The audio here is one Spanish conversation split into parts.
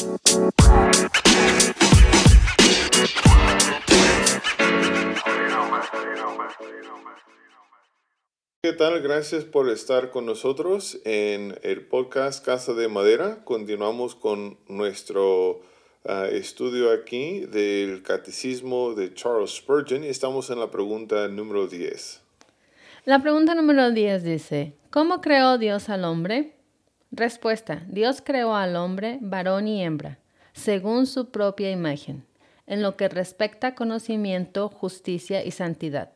¿Qué tal? Gracias por estar con nosotros en el podcast Casa de Madera. Continuamos con nuestro ah, estudio aquí del Catecismo de Charles Spurgeon y estamos en la pregunta número 10. La pregunta número 10 dice, ¿cómo creó Dios al hombre? Respuesta, Dios creó al hombre varón y hembra, según su propia imagen, en lo que respecta a conocimiento, justicia y santidad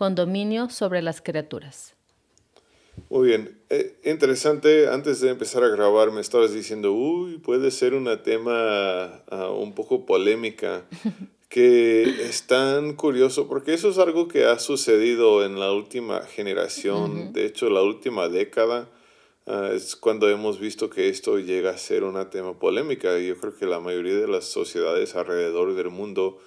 con dominio sobre las criaturas. Muy bien, eh, interesante, antes de empezar a grabar me estabas diciendo, uy, puede ser una tema ah, un poco polémica, que es tan curioso, porque eso es algo que ha sucedido en la última generación, de hecho la última década, ah, es cuando hemos visto que esto llega a ser una tema polémica. Yo creo que la mayoría de las sociedades alrededor del mundo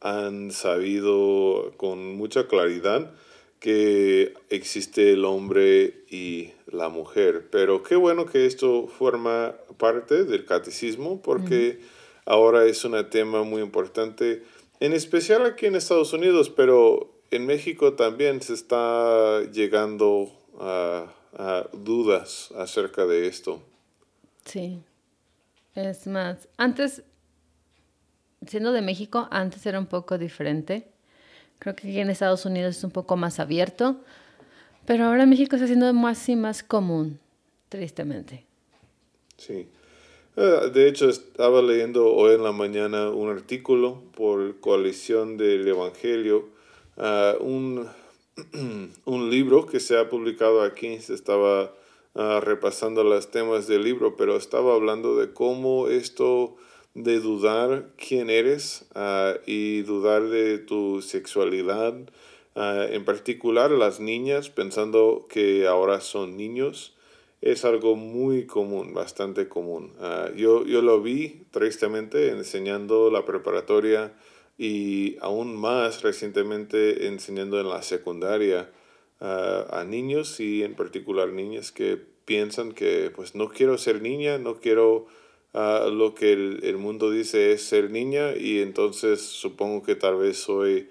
han sabido con mucha claridad que existe el hombre y la mujer. Pero qué bueno que esto forma parte del catecismo porque ahora es un tema muy importante, en especial aquí en Estados Unidos, pero en México también se está llegando a, a dudas acerca de esto. Sí. Es más, antes siendo de México, antes era un poco diferente. Creo que aquí en Estados Unidos es un poco más abierto, pero ahora México está siendo más y más común, tristemente. Sí. Ah, de hecho, estaba leyendo hoy en la mañana un artículo por Coalición del Evangelio, uh, un, un, libro que se ha publicado aquí, se estaba uh, repasando los temas del libro, pero estaba hablando de cómo esto de dudar quién eres ah, y dudar de tu sexualidad, ah, en particular las niñas pensando que ahora son niños, es algo muy común, bastante común. Ah, yo, yo lo vi tristemente enseñando la preparatoria y aún más recientemente enseñando en la secundaria a niños y en particular niñas que piensan que pues no quiero ser niña, no quiero lo que el, mundo dice es ser niña y entonces supongo que tal vez soy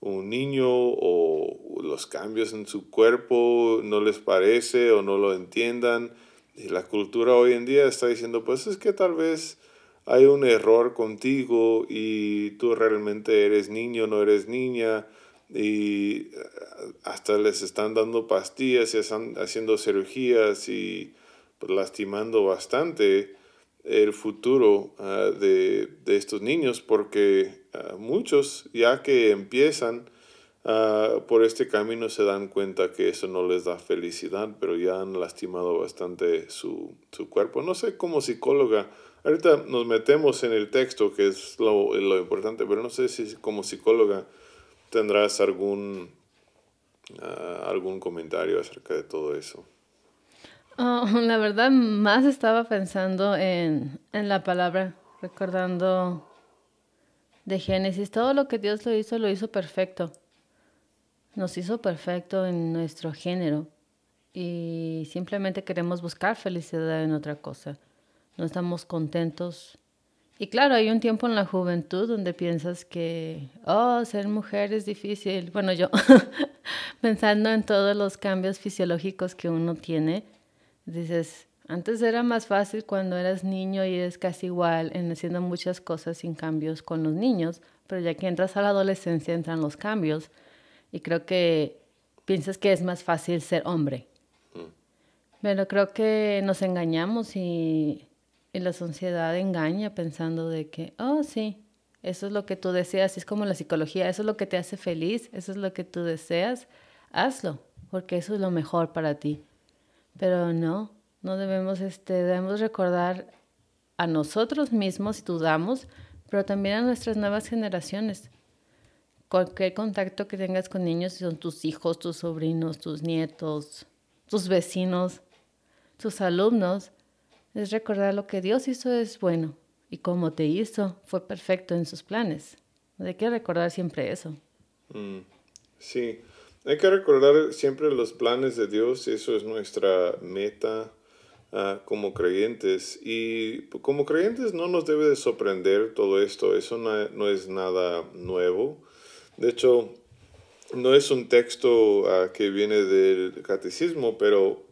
un niño o los cambios en su cuerpo no les parece o no lo entiendan. Y la cultura hoy en día está diciendo, pues es que tal vez hay un error contigo y tú realmente eres niño, no eres niña. Y hasta les están dando pastillas y están haciendo cirugías y pues, lastimando bastante el futuro ah, de, estos niños porque ah, muchos ya que empiezan ah, por este camino se dan cuenta que eso no les da felicidad, pero ya han lastimado bastante su, cuerpo. No sé, como psicóloga, ahorita nos metemos en el texto, que es lo, lo importante, pero no sé si como psicóloga tendrás algún, algún comentario acerca de todo eso. Oh, la verdad, más estaba pensando en, en la palabra, recordando de Génesis. Todo lo que Dios lo hizo, lo hizo perfecto. Nos hizo perfecto en nuestro género. Y simplemente queremos buscar felicidad en otra cosa. No estamos contentos. Y claro, hay un tiempo en la juventud donde piensas que, oh, ser mujer es difícil. Bueno, yo, pensando en todos los cambios fisiológicos que uno tiene, Dices, antes era más fácil cuando eras niño y eres casi igual en haciendo muchas cosas sin cambios con los niños, pero ya que entras a la adolescencia entran los cambios y creo que piensas que es más fácil ser hombre. Mm. Pero creo que nos engañamos y, y, la sociedad engaña pensando de que, oh sí, eso es lo que tú deseas, es como la psicología, eso es lo que te hace feliz, eso es lo que tú deseas, hazlo, porque eso es lo mejor para ti. Pero no, no debemos, este, debemos recordar a nosotros mismos si dudamos, pero también a nuestras nuevas generaciones. Cualquier contacto que tengas con niños, si son tus hijos, tus sobrinos, tus nietos, tus vecinos, tus alumnos, es recordar lo que Dios hizo es bueno y como te hizo fue perfecto en sus planes. Hay que recordar siempre eso. Mm, sí. Hay que recordar siempre los planes de Dios, eso es nuestra meta ah, como creyentes. Y como creyentes no nos debe de sorprender todo esto, eso no, es nada nuevo. De hecho, no es un texto ah, que viene del catecismo, pero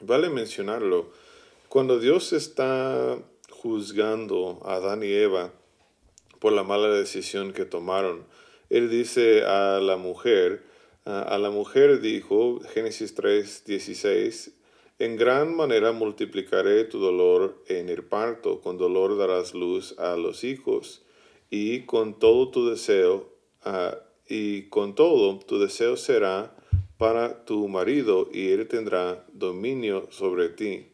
vale mencionarlo. Cuando Dios está juzgando a Adán y Eva por la mala decisión que tomaron, Él dice a la mujer, a la mujer dijo, Génesis 3, 16, en gran manera multiplicaré tu dolor en el parto, con dolor darás luz a los hijos, y con todo tu deseo, ah, y con todo tu deseo será para tu marido, y él tendrá dominio sobre ti.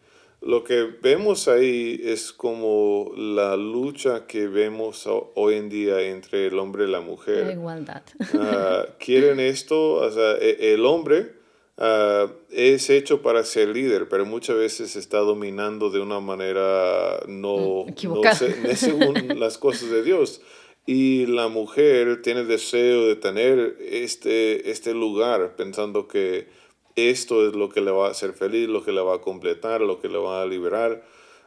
Lo que vemos ahí es como la lucha que vemos hoy en día entre el hombre y la mujer. La igualdad. Ah, quieren esto, o sea, e, el hombre ah, es hecho para ser líder, pero muchas veces está dominando de una manera no, mm, no, según las cosas de Dios. Y la mujer tiene deseo de tener este, este lugar, pensando que esto es lo que le va a hacer feliz, lo que le va a completar, lo que le va a liberar.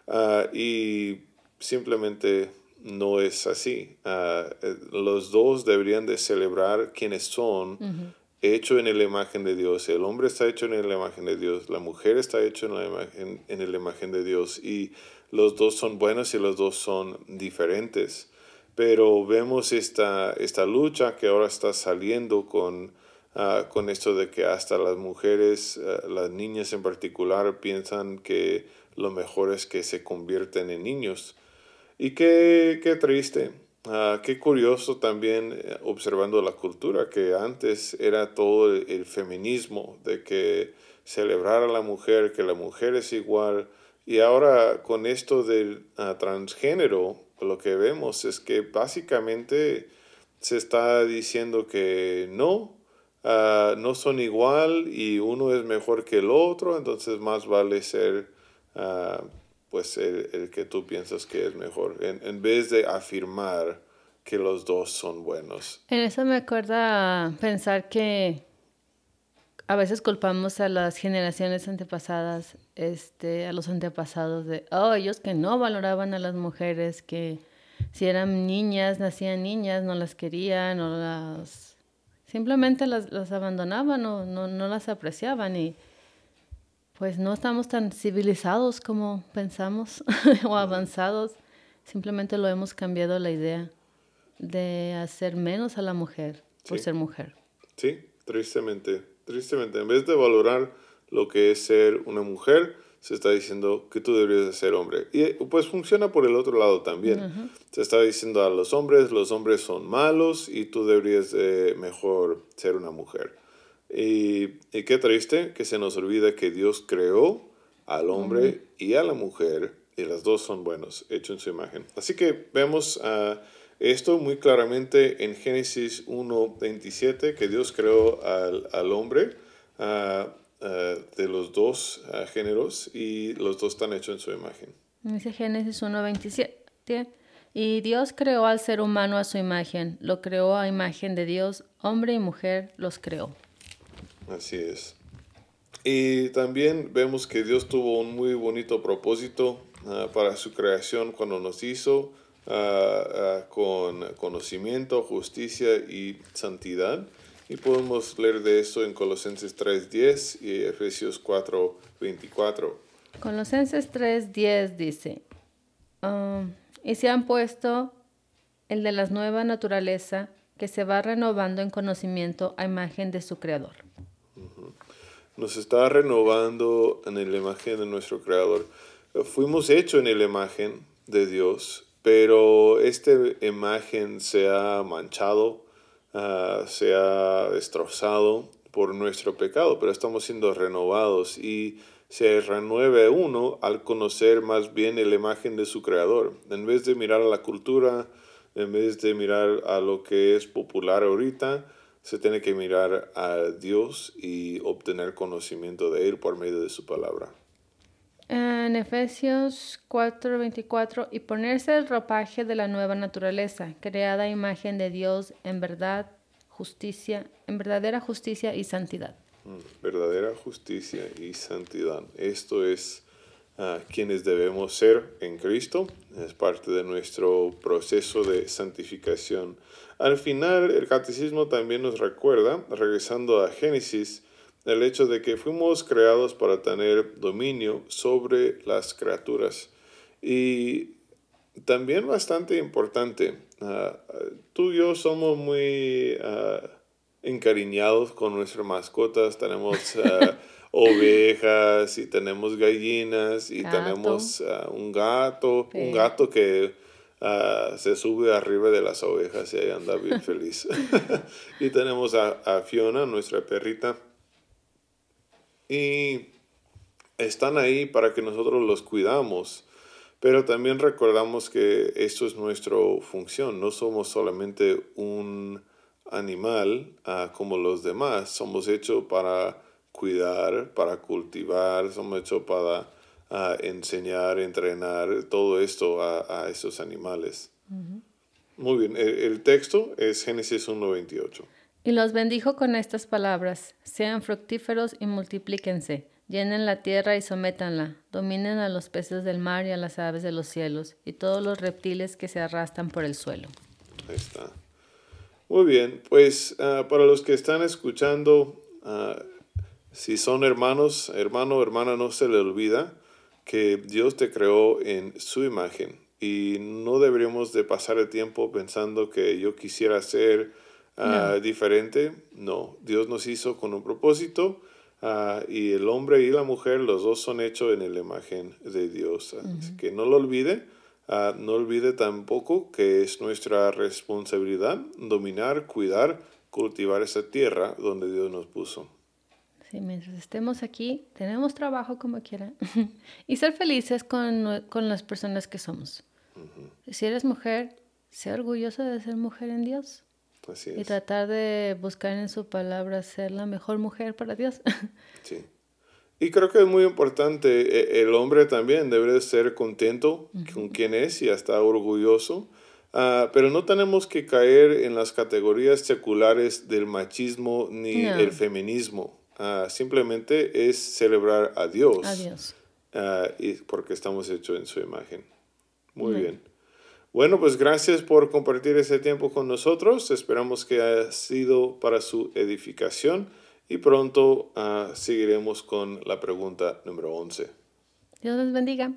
Ah, y simplemente no es así. Ah, eh, los dos deberían de celebrar quienes son, hecho en la imagen de Dios. El hombre está hecho en la imagen de Dios, la mujer está hecho en la imagen, en la imagen de Dios. Y los dos son buenos y los dos son diferentes. Pero vemos esta, esta lucha que ahora está saliendo con Ah, con esto de que hasta las mujeres, ah, las niñas en particular, piensan que lo mejor es que se convierten en niños. Y qué, qué triste, ah, qué curioso también eh, observando la cultura, que antes era todo el, feminismo, de que celebrar a la mujer, que la mujer es igual. Y ahora con esto del transgénero, lo que vemos es que básicamente se está diciendo que no, Ah, no son igual y uno es mejor que el otro, entonces más vale ser uh, pues el, que tú piensas que es mejor, en, en, vez de afirmar que los dos son buenos. En eso me acuerda pensar que a veces culpamos a las generaciones antepasadas, este, a los antepasados de, oh, ellos que no valoraban a las mujeres, que si eran niñas, nacían niñas, no las querían, no las Simplemente las, las abandonaban o no, no las apreciaban y pues no estamos tan civilizados como pensamos o avanzados. Simplemente lo hemos cambiado la idea de hacer menos a la mujer por ser mujer. Sí, tristemente, tristemente. En vez de valorar lo que es ser una mujer, se está diciendo que tú deberías de ser hombre. Y pues funciona por el otro lado también. Se está diciendo a los hombres, los hombres son malos y tú deberías de mejor ser una mujer. Y, y, qué triste que se nos olvida que Dios creó al hombre y a la mujer y las dos son buenos, hechos en su imagen. Así que vemos uh, esto muy claramente en Génesis 1.27, que Dios creó al, al hombre. Uh, de los dos géneros y los dos están hechos en su imagen. Dice Génesis 1.27. Y Dios creó al ser humano a su imagen, lo creó a imagen de Dios, hombre y mujer los creó. Así es. Y también vemos que Dios tuvo un muy bonito propósito ah, para su creación cuando nos hizo ah, ah, con conocimiento, justicia y santidad. Y podemos leer de eso en Colosenses 3.10 y Efesios 4.24. Colosenses 3.10 dice, um, y se han puesto el de la nueva naturaleza que se va renovando en conocimiento a imagen de su creador. Nos está renovando en la imagen de nuestro creador. Fuimos hechos en la imagen de Dios, pero esta imagen se ha manchado uh, se ha destrozado por nuestro pecado, pero estamos siendo renovados y se renueve uno al conocer más bien la imagen de su creador. En vez de mirar a la cultura, en vez de mirar a lo que es popular ahorita, se tiene que mirar a Dios y obtener conocimiento de Él por medio de su palabra. En Efesios 4:24, y ponerse el ropaje de la nueva naturaleza, creada imagen de Dios en verdad, justicia, en verdadera justicia y santidad. Mm, verdadera justicia y santidad. Esto es quienes debemos ser en Cristo. Es parte de nuestro proceso de santificación. Al final, el catecismo también nos recuerda, regresando a Génesis, el hecho de que fuimos creados para tener dominio sobre las criaturas. Y también bastante importante, ah, tú y yo somos muy uh, encariñados con nuestras mascotas, tenemos ah, ovejas y tenemos gallinas y tenemos un gato, un gato que se sube arriba de las ovejas y ahí anda bien feliz. y tenemos a, a Fiona, nuestra perrita y están ahí para que nosotros los cuidamos. Pero también recordamos que esto es nuestra función, no somos solamente un animal ah, como los demás, somos hechos para cuidar, para cultivar, somos hechos para ah, enseñar, entrenar, todo esto a, esos animales. Muy bien, el, el, texto es Génesis 1.28. Y los bendijo con estas palabras, sean fructíferos y multiplíquense, llenen la tierra y sométanla, dominen a los peces del mar y a las aves de los cielos, y todos los reptiles que se arrastran por el suelo. Ahí está. Muy bien, pues ah, para los que están escuchando, ah, si son hermanos, hermano hermana, no se le olvida que Dios te creó en su imagen y no deberíamos de pasar el tiempo pensando que yo quisiera ser Ah, diferente. No, Dios nos hizo con un propósito ah, y el hombre y la mujer, los dos son hechos en la imagen de Dios. Así que no lo olvide. Ah, no olvide tampoco que es nuestra responsabilidad dominar, cuidar, cultivar esa tierra donde Dios nos puso. Sí, mientras estemos aquí, tenemos trabajo como quiera. y ser felices con, con, las personas que somos. Si eres mujer, sé orgullosa de ser mujer en Dios. Y tratar de buscar en su palabra ser la mejor mujer para Dios. Sí. Y creo que es muy importante, e, el hombre también debe ser contento con quien es y hasta orgulloso, ah, pero no tenemos que caer en las categorías seculares del machismo ni el feminismo. Ah, simplemente es celebrar a Dios. A Dios. Ah, y porque estamos hechos en su imagen. Muy bien. Bueno, pues gracias por compartir ese tiempo con nosotros. Esperamos que haya sido para su edificación y pronto uh, seguiremos con la pregunta número 11. Dios les bendiga.